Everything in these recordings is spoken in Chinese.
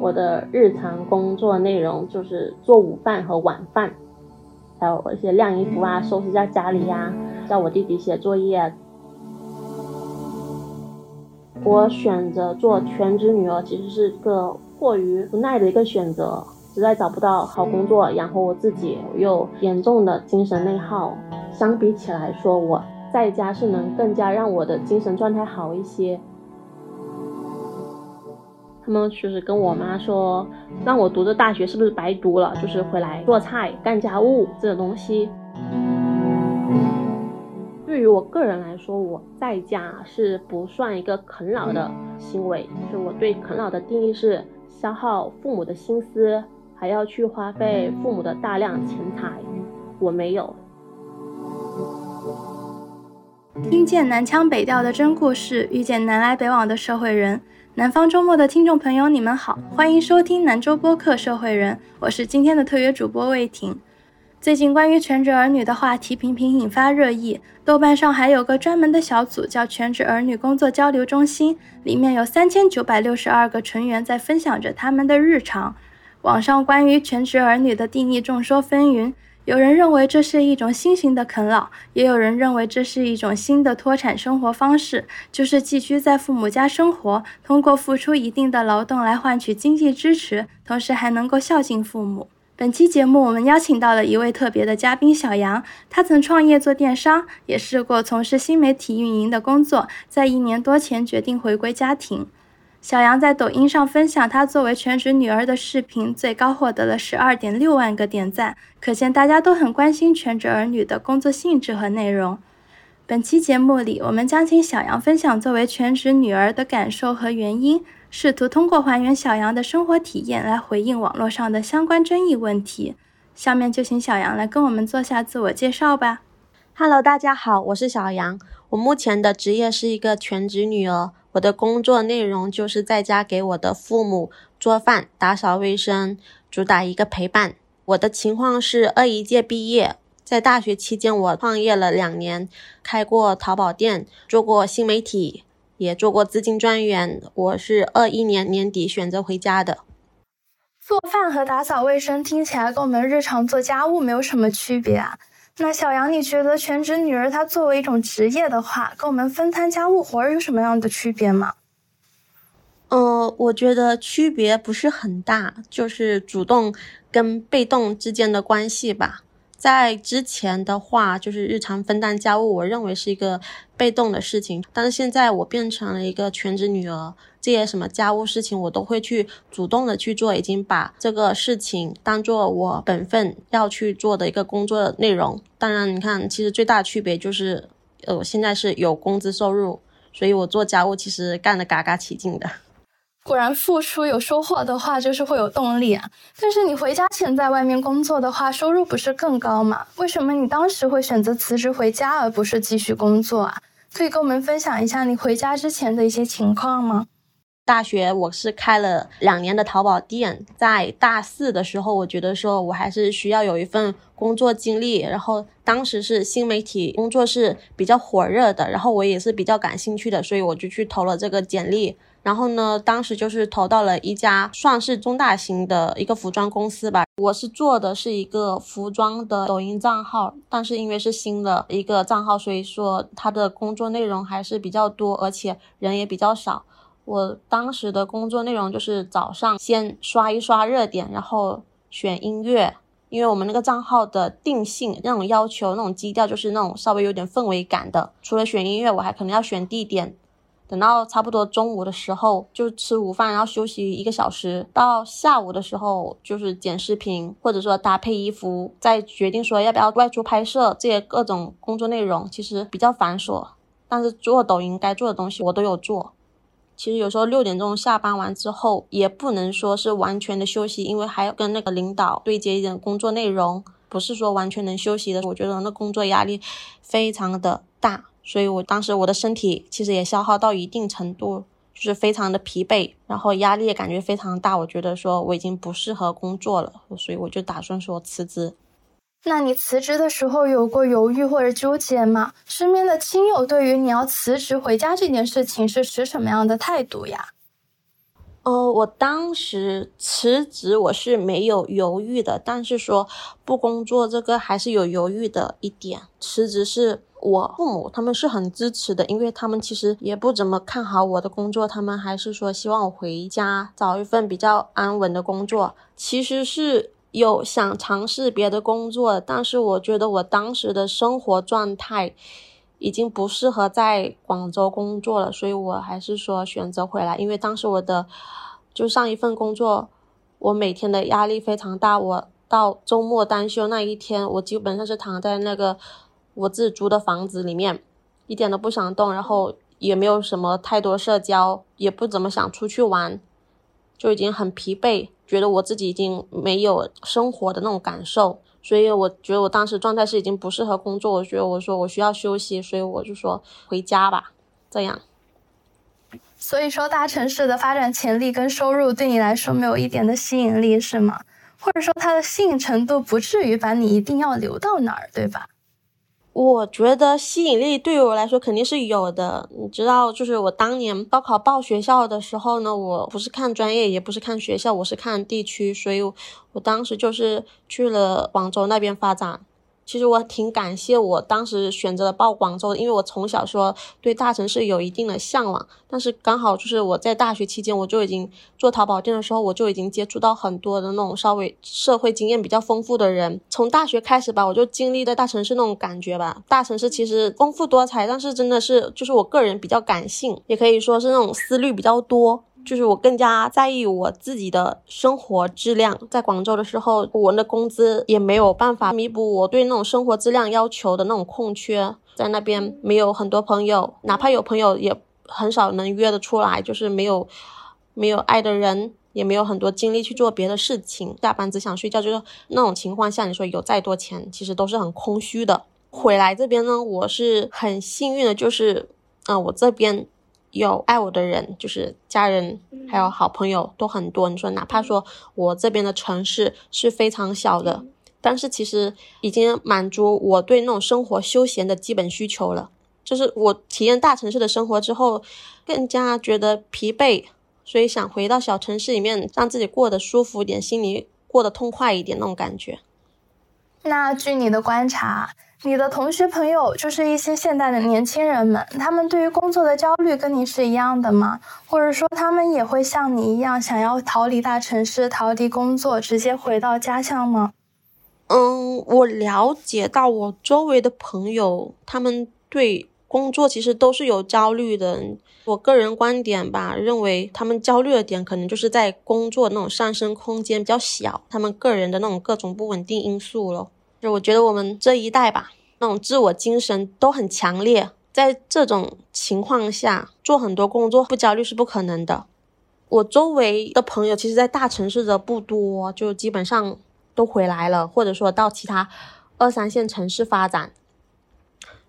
我的日常工作内容就是做午饭和晚饭，还有一些晾衣服啊、收拾一下家里呀、叫我弟弟写作业。我选择做全职女儿，其实是个过于无奈的一个选择。实在找不到好工作养活我自己，又严重的精神内耗。相比起来说，我在家是能更加让我的精神状态好一些。他们就是跟我妈说，让我读的大学是不是白读了？就是回来做菜、干家务这种东西。对于我个人来说，我在家是不算一个啃老的行为。就是我对啃老的定义是消耗父母的心思。还要去花费父母的大量钱财，我没有。听见南腔北调的真故事，遇见南来北往的社会人。南方周末的听众朋友，你们好，欢迎收听南州播客《社会人》，我是今天的特约主播魏婷。最近关于全职儿女的话题频频引发热议，豆瓣上还有个专门的小组叫“全职儿女工作交流中心”，里面有三千九百六十二个成员在分享着他们的日常。网上关于全职儿女的定义众说纷纭，有人认为这是一种新型的啃老，也有人认为这是一种新的脱产生活方式，就是寄居在父母家生活，通过付出一定的劳动来换取经济支持，同时还能够孝敬父母。本期节目我们邀请到了一位特别的嘉宾小杨，他曾创业做电商，也试过从事新媒体运营的工作，在一年多前决定回归家庭。小杨在抖音上分享她作为全职女儿的视频，最高获得了十二点六万个点赞，可见大家都很关心全职儿女的工作性质和内容。本期节目里，我们将请小杨分享作为全职女儿的感受和原因，试图通过还原小杨的生活体验来回应网络上的相关争议问题。下面就请小杨来跟我们做下自我介绍吧。Hello，大家好，我是小杨，我目前的职业是一个全职女儿。我的工作内容就是在家给我的父母做饭、打扫卫生，主打一个陪伴。我的情况是二一届毕业，在大学期间我创业了两年，开过淘宝店，做过新媒体，也做过资金专员。我是二一年年底选择回家的。做饭和打扫卫生听起来跟我们日常做家务没有什么区别啊。那小杨，你觉得全职女儿她作为一种职业的话，跟我们分摊家务活儿有什么样的区别吗？呃，我觉得区别不是很大，就是主动跟被动之间的关系吧。在之前的话，就是日常分担家务，我认为是一个被动的事情。但是现在我变成了一个全职女儿，这些什么家务事情我都会去主动的去做，已经把这个事情当做我本分要去做的一个工作内容。当然，你看，其实最大的区别就是，呃，现在是有工资收入，所以我做家务其实干的嘎嘎起劲的。果然，付出有收获的话，就是会有动力啊。但是你回家前在外面工作的话，收入不是更高吗？为什么你当时会选择辞职回家，而不是继续工作啊？可以跟我们分享一下你回家之前的一些情况吗？大学我是开了两年的淘宝店，在大四的时候，我觉得说我还是需要有一份工作经历。然后当时是新媒体工作是比较火热的，然后我也是比较感兴趣的，所以我就去投了这个简历。然后呢，当时就是投到了一家算是中大型的一个服装公司吧。我是做的是一个服装的抖音账号，但是因为是新的一个账号，所以说他的工作内容还是比较多，而且人也比较少。我当时的工作内容就是早上先刷一刷热点，然后选音乐，因为我们那个账号的定性那种要求，那种基调就是那种稍微有点氛围感的。除了选音乐，我还可能要选地点。等到差不多中午的时候，就吃午饭，然后休息一个小时。到下午的时候，就是剪视频，或者说搭配衣服，再决定说要不要外出拍摄。这些各种工作内容其实比较繁琐，但是做抖音该做的东西我都有做。其实有时候六点钟下班完之后，也不能说是完全的休息，因为还要跟那个领导对接一点工作内容，不是说完全能休息的。我觉得那工作压力非常的大。所以我当时我的身体其实也消耗到一定程度，就是非常的疲惫，然后压力也感觉非常大。我觉得说我已经不适合工作了，所以我就打算说辞职。那你辞职的时候有过犹豫或者纠结吗？身边的亲友对于你要辞职回家这件事情是持什么样的态度呀？呃，我当时辞职我是没有犹豫的，但是说不工作这个还是有犹豫的一点。辞职是我父母他们是很支持的，因为他们其实也不怎么看好我的工作，他们还是说希望我回家找一份比较安稳的工作。其实是有想尝试别的工作，但是我觉得我当时的生活状态。已经不适合在广州工作了，所以我还是说选择回来。因为当时我的就上一份工作，我每天的压力非常大。我到周末单休那一天，我基本上是躺在那个我自己租的房子里面，一点都不想动，然后也没有什么太多社交，也不怎么想出去玩，就已经很疲惫，觉得我自己已经没有生活的那种感受。所以我觉得我当时状态是已经不适合工作，我觉得我说我需要休息，所以我就说回家吧，这样。所以说大城市的发展潜力跟收入对你来说没有一点的吸引力是吗？或者说它的吸引程度不至于把你一定要留到哪儿，对吧？我觉得吸引力对于我来说肯定是有的。你知道，就是我当年报考报学校的时候呢，我不是看专业，也不是看学校，我是看地区，所以我当时就是去了广州那边发展。其实我挺感谢我当时选择了报广州，因为我从小说对大城市有一定的向往。但是刚好就是我在大学期间，我就已经做淘宝店的时候，我就已经接触到很多的那种稍微社会经验比较丰富的人。从大学开始吧，我就经历在大城市那种感觉吧。大城市其实丰富多彩，但是真的是就是我个人比较感性，也可以说是那种思虑比较多。就是我更加在意我自己的生活质量。在广州的时候，我的工资也没有办法弥补我对那种生活质量要求的那种空缺。在那边没有很多朋友，哪怕有朋友也很少能约得出来。就是没有没有爱的人，也没有很多精力去做别的事情。下班只想睡觉，就是那种情况下，你说有再多钱，其实都是很空虚的。回来这边呢，我是很幸运的，就是嗯，我这边。有爱我的人，就是家人，还有好朋友都很多。你说，哪怕说我这边的城市是非常小的，但是其实已经满足我对那种生活休闲的基本需求了。就是我体验大城市的生活之后，更加觉得疲惫，所以想回到小城市里面，让自己过得舒服一点，心里过得痛快一点那种感觉。那据你的观察。你的同学朋友就是一些现代的年轻人们，他们对于工作的焦虑跟你是一样的吗？或者说他们也会像你一样想要逃离大城市、逃离工作，直接回到家乡吗？嗯，我了解到我周围的朋友，他们对工作其实都是有焦虑的。我个人观点吧，认为他们焦虑的点可能就是在工作那种上升空间比较小，他们个人的那种各种不稳定因素了。就我觉得我们这一代吧，那种自我精神都很强烈，在这种情况下做很多工作不焦虑是不可能的。我周围的朋友其实，在大城市的不多，就基本上都回来了，或者说到其他二三线城市发展。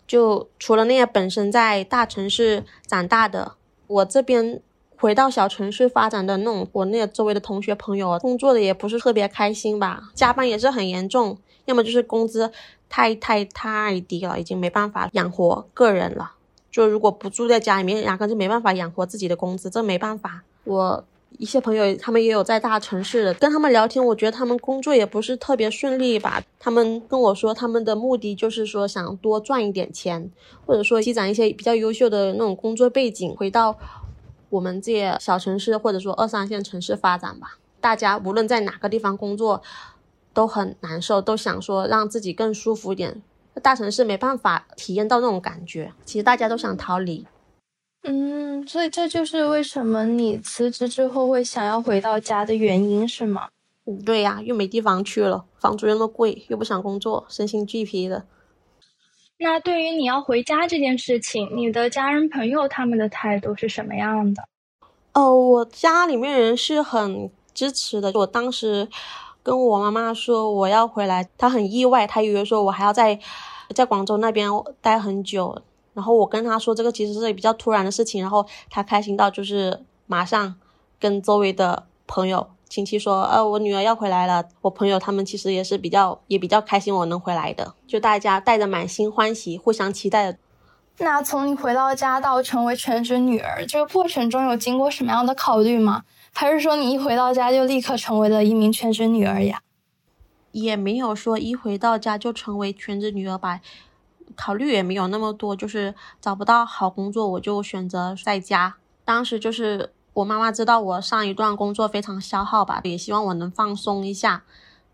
就除了那些本身在大城市长大的，我这边回到小城市发展的那种，我那周围的同学朋友，工作的也不是特别开心吧，加班也是很严重。要么就是工资太太太低了，已经没办法养活个人了。就如果不住在家里面，压根就没办法养活自己的工资，这没办法。我一些朋友，他们也有在大城市的，跟他们聊天，我觉得他们工作也不是特别顺利吧。他们跟我说，他们的目的就是说想多赚一点钱，或者说积攒一些比较优秀的那种工作背景，回到我们这些小城市或者说二三线城市发展吧。大家无论在哪个地方工作。都很难受，都想说让自己更舒服一点。大城市没办法体验到那种感觉，其实大家都想逃离。嗯，所以这就是为什么你辞职之后会想要回到家的原因，是吗？嗯，对呀，又没地方去了，房租又那么贵，又不想工作，身心俱疲的。那对于你要回家这件事情，你的家人朋友他们的态度是什么样的？哦，我家里面人是很支持的，我当时。跟我妈妈说我要回来，她很意外，她以为说我还要在在广州那边待很久。然后我跟她说这个其实是比较突然的事情，然后她开心到就是马上跟周围的朋友亲戚说，呃，我女儿要回来了。我朋友他们其实也是比较也比较开心我能回来的，就大家带着满心欢喜，互相期待的。那从你回到家到成为全职女儿，这个过程中有经过什么样的考虑吗？还是说你一回到家就立刻成为了一名全职女儿呀？也没有说一回到家就成为全职女儿吧，考虑也没有那么多，就是找不到好工作，我就选择在家。当时就是我妈妈知道我上一段工作非常消耗吧，也希望我能放松一下，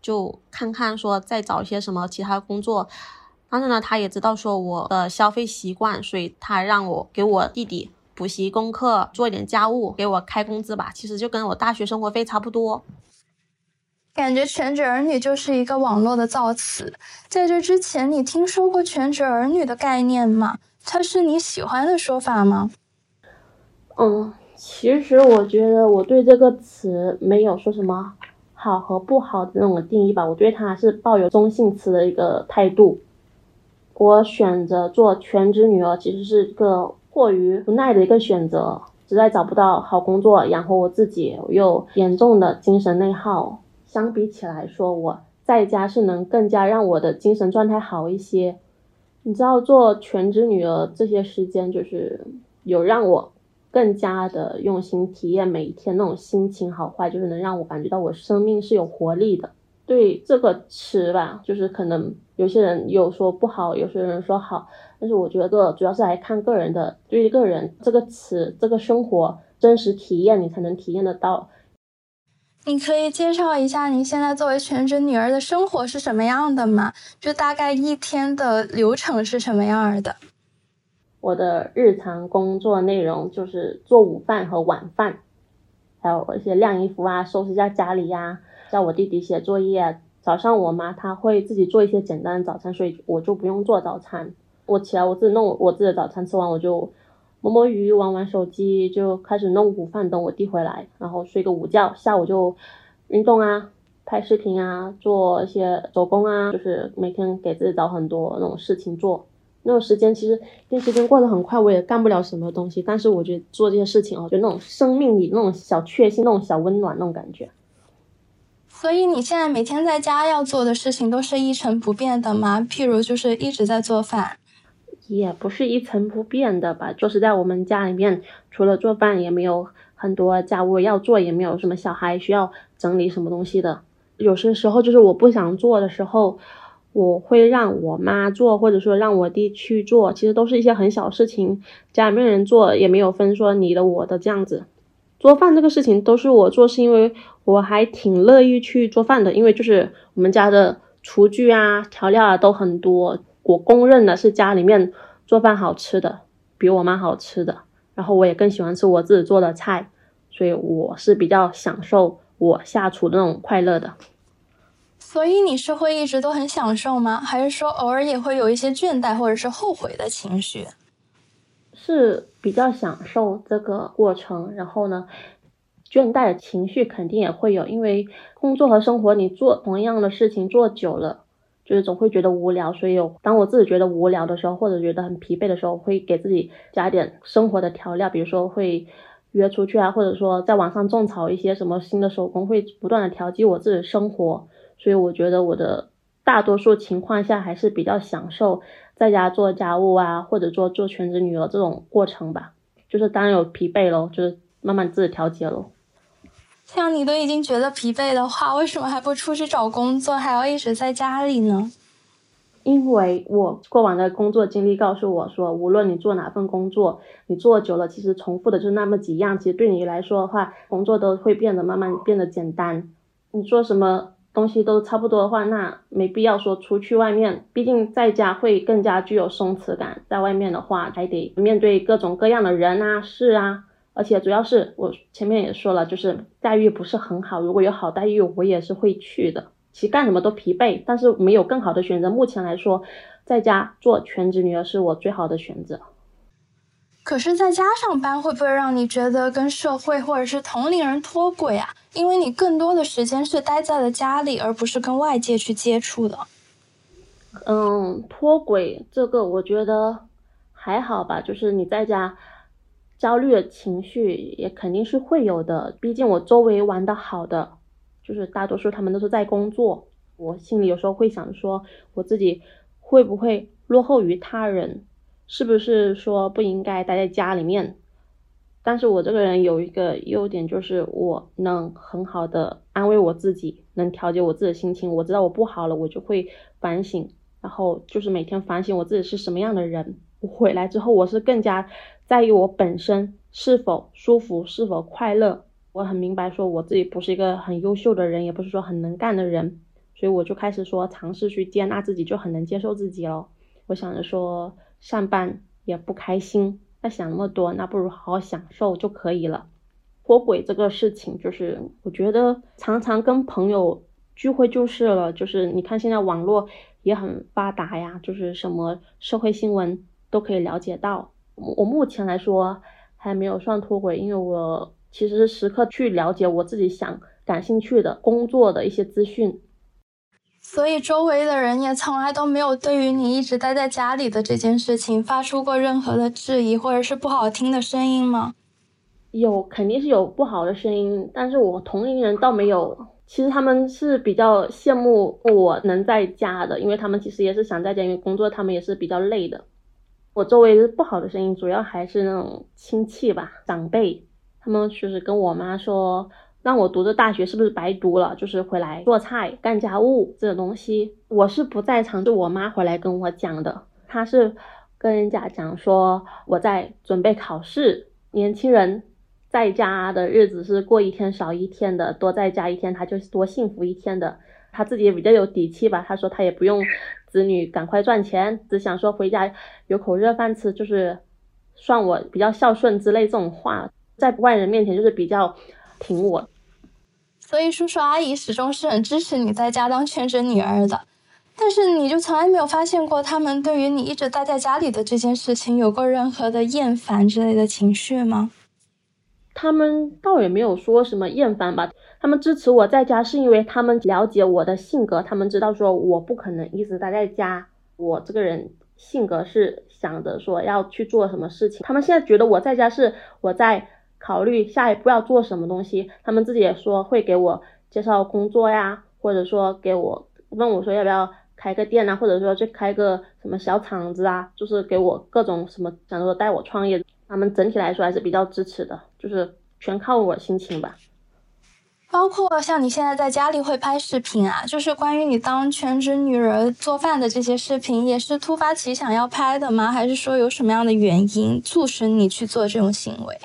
就看看说再找一些什么其他工作。但是呢，他也知道说我的消费习惯，所以他让我给我弟弟补习功课，做一点家务，给我开工资吧。其实就跟我大学生活费差不多。感觉全职儿女就是一个网络的造词。在这之前，你听说过全职儿女的概念吗？它是你喜欢的说法吗？嗯，其实我觉得我对这个词没有说什么好和不好的那种定义吧。我对它是抱有中性词的一个态度。我选择做全职女儿，其实是个过于无奈的一个选择。实在找不到好工作养活我自己，又严重的精神内耗。相比起来说，我在家是能更加让我的精神状态好一些。你知道，做全职女儿这些时间，就是有让我更加的用心体验每一天那种心情好坏，就是能让我感觉到我生命是有活力的。对这个词吧，就是可能有些人有说不好，有些人说好，但是我觉得主要是来看个人的，对于个人这个词，这个生活真实体验，你才能体验得到。你可以介绍一下你现在作为全职女儿的生活是什么样的吗？就大概一天的流程是什么样的？我的日常工作内容就是做午饭和晚饭，还有一些晾衣服啊，收拾一下家里呀。叫我弟弟写作业，早上我妈她会自己做一些简单的早餐，所以我就不用做早餐。我起来我自己弄我自己的早餐，吃完我就摸摸鱼，玩玩手机，就开始弄午饭，等我弟回来，然后睡个午觉。下午就运动啊，拍视频啊，做一些手工啊，就是每天给自己找很多那种事情做。那种时间其实，那时间过得很快，我也干不了什么东西。但是我觉得做这些事情哦，就那种生命里那种小确幸，那种小温暖那种感觉。所以你现在每天在家要做的事情都是一成不变的吗？譬如就是一直在做饭，也不是一成不变的吧。就是在我们家里面，除了做饭，也没有很多家务要做，也没有什么小孩需要整理什么东西的。有些时候就是我不想做的时候，我会让我妈做，或者说让我弟去做。其实都是一些很小事情，家里面人做也没有分说你的我的这样子。做饭这个事情都是我做，是因为我还挺乐意去做饭的，因为就是我们家的厨具啊、调料啊都很多，我公认的是家里面做饭好吃的，比我妈好吃的。然后我也更喜欢吃我自己做的菜，所以我是比较享受我下厨的那种快乐的。所以你是会一直都很享受吗？还是说偶尔也会有一些倦怠或者是后悔的情绪？是比较享受这个过程，然后呢，倦怠的情绪肯定也会有，因为工作和生活你做同样的事情做久了，就是总会觉得无聊。所以有当我自己觉得无聊的时候，或者觉得很疲惫的时候，会给自己加点生活的调料，比如说会约出去啊，或者说在网上种草一些什么新的手工，会不断的调剂我自己的生活。所以我觉得我的大多数情况下还是比较享受。在家做家务啊，或者做做全职女儿这种过程吧，就是当然有疲惫咯，就是慢慢自己调节咯。像你都已经觉得疲惫的话，为什么还不出去找工作，还要一直在家里呢？因为我过往的工作经历告诉我说，无论你做哪份工作，你做久了，其实重复的就那么几样，其实对你来说的话，工作都会变得慢慢变得简单。你做什么？东西都差不多的话，那没必要说出去外面，毕竟在家会更加具有松弛感。在外面的话，还得面对各种各样的人啊、事啊，而且主要是我前面也说了，就是待遇不是很好。如果有好待遇，我也是会去的。其实干什么都疲惫，但是没有更好的选择。目前来说，在家做全职女儿是我最好的选择。可是，在家上班会不会让你觉得跟社会或者是同龄人脱轨啊？因为你更多的时间是待在了家里，而不是跟外界去接触的。嗯，脱轨这个我觉得还好吧，就是你在家焦虑的情绪也肯定是会有的。毕竟我周围玩的好的，就是大多数他们都是在工作，我心里有时候会想说，我自己会不会落后于他人？是不是说不应该待在家里面？但是我这个人有一个优点，就是我能很好的安慰我自己，能调节我自己的心情。我知道我不好了，我就会反省，然后就是每天反省我自己是什么样的人。我回来之后，我是更加在意我本身是否舒服，是否快乐。我很明白，说我自己不是一个很优秀的人，也不是说很能干的人，所以我就开始说尝试去接纳自己，就很能接受自己了。我想着说上班也不开心。想那么多，那不如好好享受就可以了。脱轨这个事情，就是我觉得常常跟朋友聚会就是了。就是你看现在网络也很发达呀，就是什么社会新闻都可以了解到。我目前来说还没有算脱轨，因为我其实时刻去了解我自己想感兴趣的工作的一些资讯。所以周围的人也从来都没有对于你一直待在家里的这件事情发出过任何的质疑或者是不好听的声音吗？有，肯定是有不好的声音，但是我同龄人倒没有。其实他们是比较羡慕我能在家的，因为他们其实也是想在家，因为工作他们也是比较累的。我周围不好的声音主要还是那种亲戚吧，长辈，他们就是跟我妈说。让我读的大学是不是白读了？就是回来做菜、干家务这种东西，我是不在场，就我妈回来跟我讲的。她是跟人家讲说我在准备考试，年轻人在家的日子是过一天少一天的，多在家一天他就多幸福一天的。他自己也比较有底气吧，他说他也不用子女赶快赚钱，只想说回家有口热饭吃，就是算我比较孝顺之类这种话，在外人面前就是比较挺我。所以叔叔阿姨始终是很支持你在家当全职女儿的，但是你就从来没有发现过他们对于你一直待在家里的这件事情有过任何的厌烦之类的情绪吗？他们倒也没有说什么厌烦吧，他们支持我在家是因为他们了解我的性格，他们知道说我不可能一直待在家，我这个人性格是想着说要去做什么事情，他们现在觉得我在家是我在。考虑下一步要做什么东西，他们自己也说会给我介绍工作呀，或者说给我问我说要不要开个店啊，或者说去开个什么小厂子啊，就是给我各种什么，想说带我创业。他们整体来说还是比较支持的，就是全靠我心情吧。包括像你现在在家里会拍视频啊，就是关于你当全职女人做饭的这些视频，也是突发奇想要拍的吗？还是说有什么样的原因促使你去做这种行为？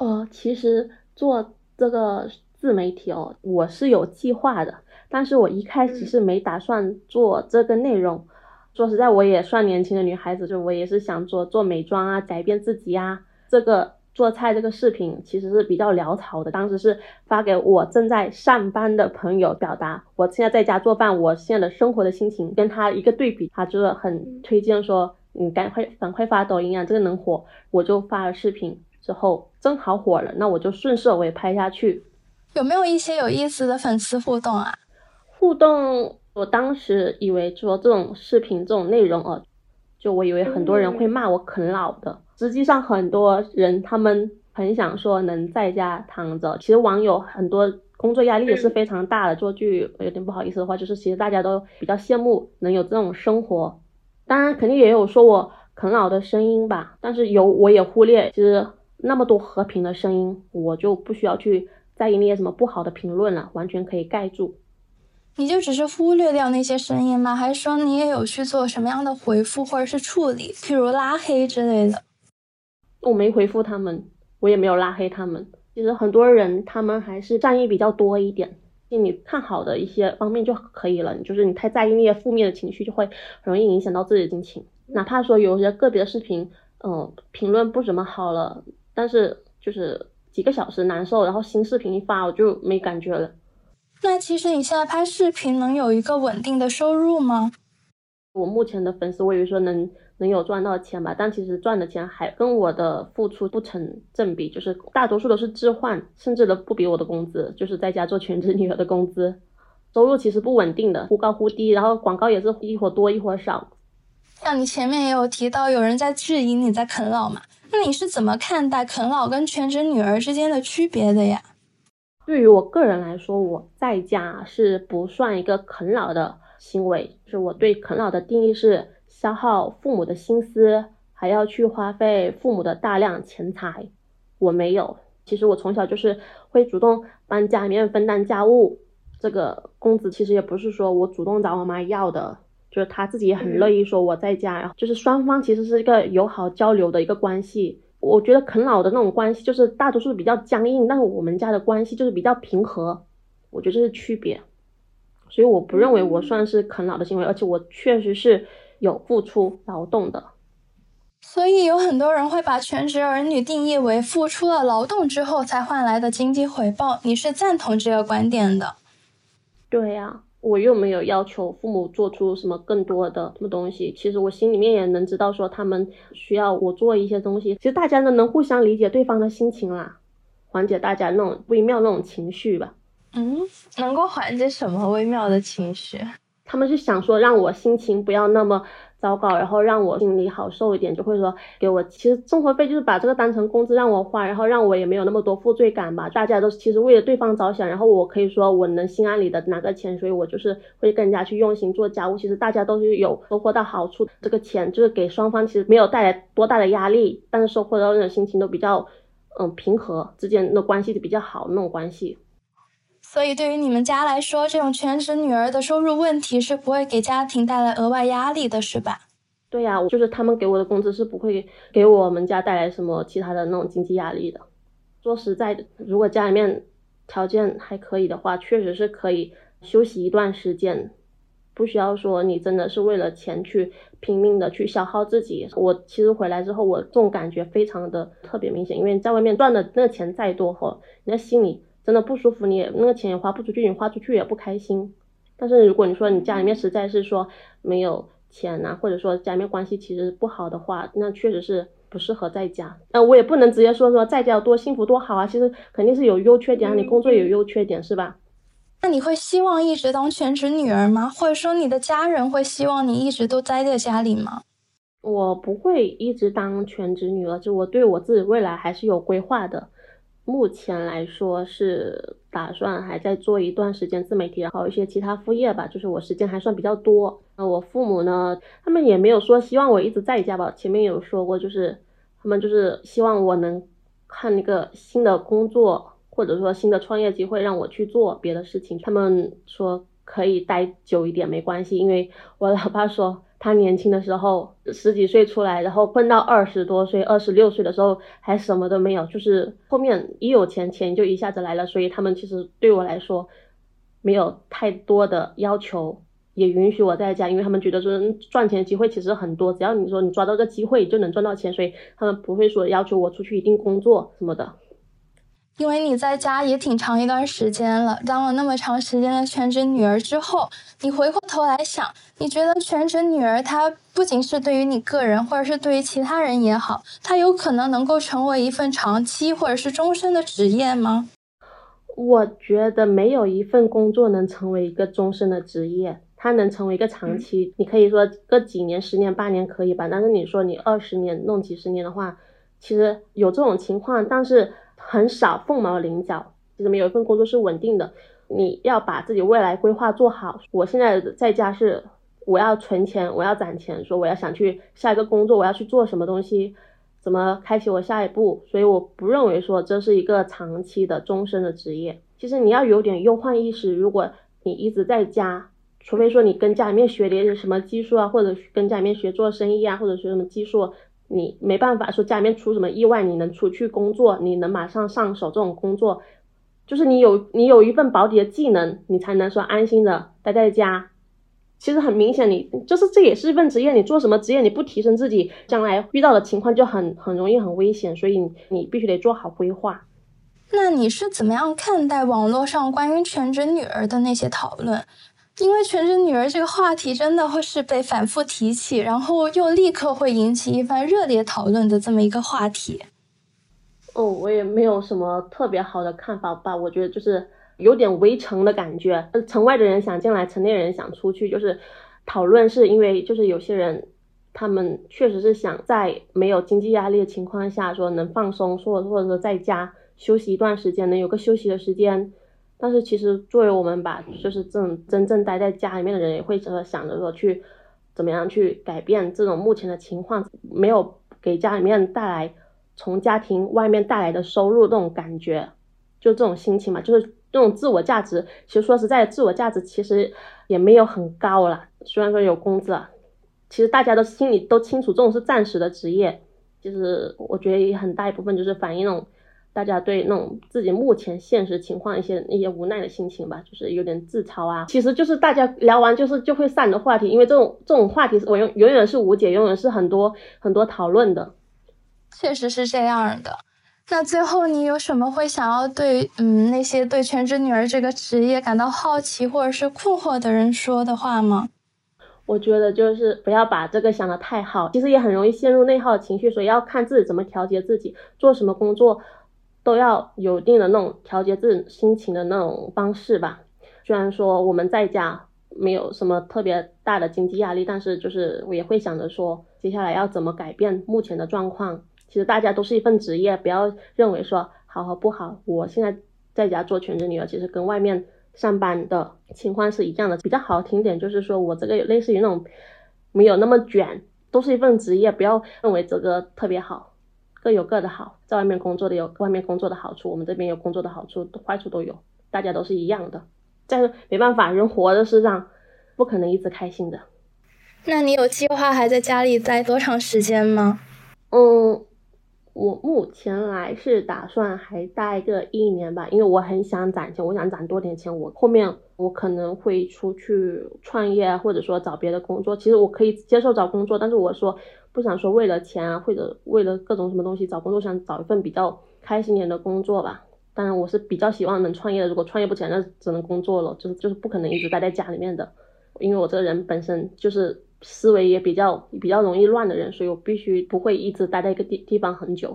呃，其实做这个自媒体哦，我是有计划的，但是我一开始是没打算做这个内容。说实在，我也算年轻的女孩子，就我也是想做做美妆啊，改变自己呀。这个做菜这个视频其实是比较潦草的，当时是发给我正在上班的朋友，表达我现在在家做饭，我现在的生活的心情跟他一个对比，他就是很推荐说，你赶快赶快发抖音啊，这个能火，我就发了视频。之后正好火了，那我就顺势我也拍下去。有没有一些有意思的粉丝互动啊？互动，我当时以为说这种视频这种内容哦，就我以为很多人会骂我啃老的。实际上很多人他们很想说能在家躺着。其实网友很多工作压力也是非常大的。做句有点不好意思的话，就是其实大家都比较羡慕能有这种生活。当然肯定也有说我啃老的声音吧，但是有我也忽略，其实。那么多和平的声音，我就不需要去在意那些什么不好的评论了，完全可以盖住。你就只是忽略掉那些声音吗？还是说你也有去做什么样的回复或者是处理，譬如拉黑之类的？我没回复他们，我也没有拉黑他们。其实很多人他们还是善意比较多一点，就你看好的一些方面就可以了。就是你太在意那些负面的情绪，就会很容易影响到自己的心情。哪怕说有些个别的视频，嗯，评论不怎么好了。但是就是几个小时难受，然后新视频一发我就没感觉了。那其实你现在拍视频能有一个稳定的收入吗？我目前的粉丝我以为说能能有赚到钱吧，但其实赚的钱还跟我的付出不成正比，就是大多数都是置换，甚至都不比我的工资，就是在家做全职女儿的工资，收入其实不稳定的，忽高忽低，然后广告也是一会儿多一会儿少。像你前面也有提到，有人在质疑你在啃老嘛？那你是怎么看待啃老跟全职女儿之间的区别的呀？对于我个人来说，我在家是不算一个啃老的行为，就是我对啃老的定义是消耗父母的心思，还要去花费父母的大量钱财。我没有，其实我从小就是会主动帮家里面分担家务。这个工资其实也不是说我主动找我妈要的，就是他自己也很乐意说我在家，然后就是双方其实是一个友好交流的一个关系。我觉得啃老的那种关系就是大多数比较僵硬，但是我们家的关系就是比较平和，我觉得这是区别。所以我不认为我算是啃老的行为，而且我确实是有付出劳动的。所以有很多人会把全职儿女定义为付出了劳动之后才换来的经济回报，你是赞同这个观点的？对呀，我又没有要求父母做出什么更多的什么东西，其实我心里面也能知道说他们需要我做一些东西，其实大家都能互相理解对方的心情啦，缓解大家那种微妙那种情绪吧。嗯，能够缓解什么微妙的情绪？他们是想说让我心情不要那么糟糕，然后让我心里好受一点，就会说给我，其实生活费就是把这个当成工资让我花，然后让我也没有那么多负罪感吧。大家都其实为了对方着想，然后我可以说我能心安理得拿个钱，所以我就是会更加去用心做家务。其实大家都是有收获到好处，这个钱就是给双方其实没有带来多大的压力，但是收获到那种心情都比较嗯平和，之间的关系就比较好那种关系。所以，对于你们家来说，这种全职女儿的收入问题是不会给家庭带来额外压力的，是吧？对呀，就是他们给我的工资是不会给我们家带来什么其他的那种经济压力的。说实在的，如果家里面条件还可以的话，确实是可以休息一段时间，不需要说你真的是为了钱去拼命的去消耗自己。我其实回来之后，我这种感觉非常的特别明显，因为在外面赚的那个钱再多哈，你的心里。真的不舒服，你也那个钱也花不出去，你花出去也不开心。但是如果你说你家里面实在是说没有钱呐，或者说家里面关系其实不好的话，那确实是不适合在家。那我也不能直接说说在家有多幸福多好啊，其实肯定是有优缺点，你工作有优缺点是吧？那你会希望一直当全职女儿吗？或者说你的家人会希望你一直都待在家里吗？我不会一直当全职女儿，就我对我自己未来还是有规划的。目前来说是打算还在做一段时间自媒体，然后一些其他副业吧。就是我时间还算比较多。那我父母呢，他们也没有说希望我一直在家吧。前面有说过，就是他们就是希望我能看一个新的工作，或者说新的创业机会，让我去做别的事情。他们说可以待久一点没关系，因为我老爸说。他年轻的时候十几岁出来，然后混到二十多岁、二十六岁的时候还什么都没有，就是后面一有钱，钱就一下子来了。所以他们其实对我来说没有太多的要求，也允许我在家，因为他们觉得说赚钱机会其实很多，只要你说你抓到个机会就能赚到钱，所以他们不会说要求我出去一定工作什么的。因为你在家也挺长一段时间了，当了那么长时间的全职女儿之后，你回过头来想，你觉得全职女儿她不仅是对于你个人，或者是对于其他人也好，她有可能能够成为一份长期或者是终身的职业吗？我觉得没有一份工作能成为一个终身的职业，它能成为一个长期。你可以说个几年、十年、八年可以吧，但是你说你二十年弄几十年的话，其实有这种情况，但是。很少凤毛麟角，就这么有一份工作是稳定的。你要把自己未来规划做好。我现在在家是我要存钱，我要攒钱，说我要想去下一个工作，我要去做什么东西，怎么开启我下一步。所以我不认为说这是一个长期的终身的职业。其实你要有点忧患意识。如果你一直在家，除非说你跟家里面学点什么技术啊，或者跟家里面学做生意啊，或者学什么技术。你没办法说家里面出什么意外，你能出去工作，你能马上上手这种工作，就是你有你有一份保底的技能，你才能说安心的待在家。其实很明显，你就是这也是一份职业，你做什么职业你不提升自己，将来遇到的情况就很很容易很危险，所以你必须得做好规划。那你是怎么样看待网络上关于全职女儿的那些讨论？因为全职女儿这个话题真的会是被反复提起，然后又立刻会引起一番热烈讨论的这么一个话题。哦，我也没有什么特别好的看法吧，我觉得就是有点围城的感觉，城外的人想进来，城内人想出去，就是讨论是因为就是有些人他们确实是想在没有经济压力的情况下说能放松，说或者说在家休息一段时间，能有个休息的时间。但是其实作为我们吧，就是这种真正待在家里面的人，也会想着说去怎么样去改变这种目前的情况，没有给家里面带来从家庭外面带来的收入这种感觉，就这种心情嘛，就是这种自我价值。其实说实在，自我价值其实也没有很高了，虽然说有工资，其实大家都心里都清楚，这种是暂时的职业。就是我觉得很大一部分就是反映那种。大家对那种自己目前现实情况一些一些无奈的心情吧，就是有点自嘲啊。其实就是大家聊完就是就会散的话题，因为这种这种话题我永永远是无解，永远是很多很多讨论的。确实是这样的。那最后你有什么会想要对嗯那些对全职女儿这个职业感到好奇或者是困惑的人说的话吗？我觉得就是不要把这个想的太好，其实也很容易陷入内耗情绪，所以要看自己怎么调节自己，做什么工作。都要有一定的那种调节自己心情的那种方式吧。虽然说我们在家没有什么特别大的经济压力，但是就是我也会想着说，接下来要怎么改变目前的状况。其实大家都是一份职业，不要认为说好和不好。我现在在家做全职女儿，其实跟外面上班的情况是一样的。比较好听点就是说我这个类似于那种没有那么卷，都是一份职业，不要认为这个特别好。各有各的好，在外面工作的有外面工作的好处，我们这边有工作的好处，坏处都有，大家都是一样的。但是没办法，人活的世上不可能一直开心的。那你有计划还在家里待多长时间吗？嗯。我目前来是打算还待个一年吧，因为我很想攒钱，我想攒多点钱。我后面我可能会出去创业，或者说找别的工作。其实我可以接受找工作，但是我说不想说为了钱啊，或者为了各种什么东西找工作，想找一份比较开心点的工作吧。当然我是比较希望能创业的，如果创业不起来，那只能工作了，就是就是不可能一直待在家里面的，因为我这个人本身就是。思维也比较比较容易乱的人，所以我必须不会一直待在一个地地方很久。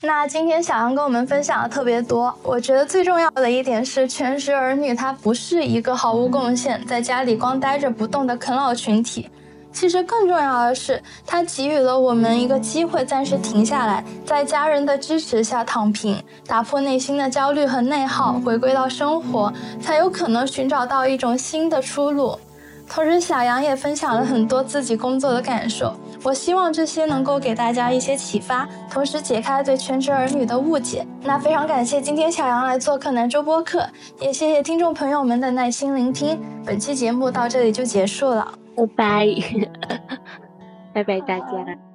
那今天小杨跟我们分享的特别多，我觉得最重要的一点是，全职儿女他不是一个毫无贡献，在家里光待着不动的啃老群体。其实更重要的是，他给予了我们一个机会，暂时停下来，在家人的支持下躺平，打破内心的焦虑和内耗，回归到生活，才有可能寻找到一种新的出路。同时，小杨也分享了很多自己工作的感受。我希望这些能够给大家一些启发，同时解开对全职儿女的误解。那非常感谢今天小杨来做客南州播客，也谢谢听众朋友们的耐心聆听。本期节目到这里就结束了，拜拜，拜拜大家。